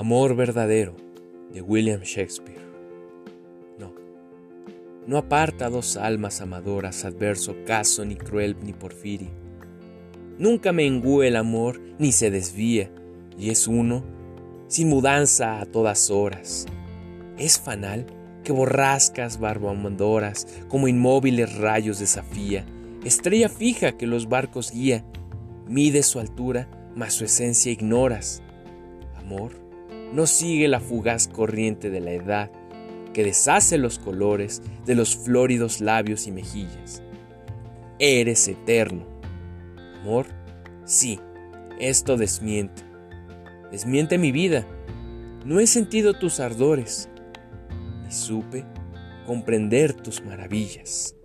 Amor verdadero de William Shakespeare. No, no aparta dos almas amadoras adverso caso ni cruel ni porfiria. Nunca me engúe el amor ni se desvía, y es uno, sin mudanza a todas horas. Es fanal que borrascas barbamandoras como inmóviles rayos desafía, estrella fija que los barcos guía, mide su altura, mas su esencia ignoras. Amor, no sigue la fugaz corriente de la edad que deshace los colores de los flóridos labios y mejillas. Eres eterno. Amor, sí, esto desmiente. Desmiente mi vida. No he sentido tus ardores, ni supe comprender tus maravillas.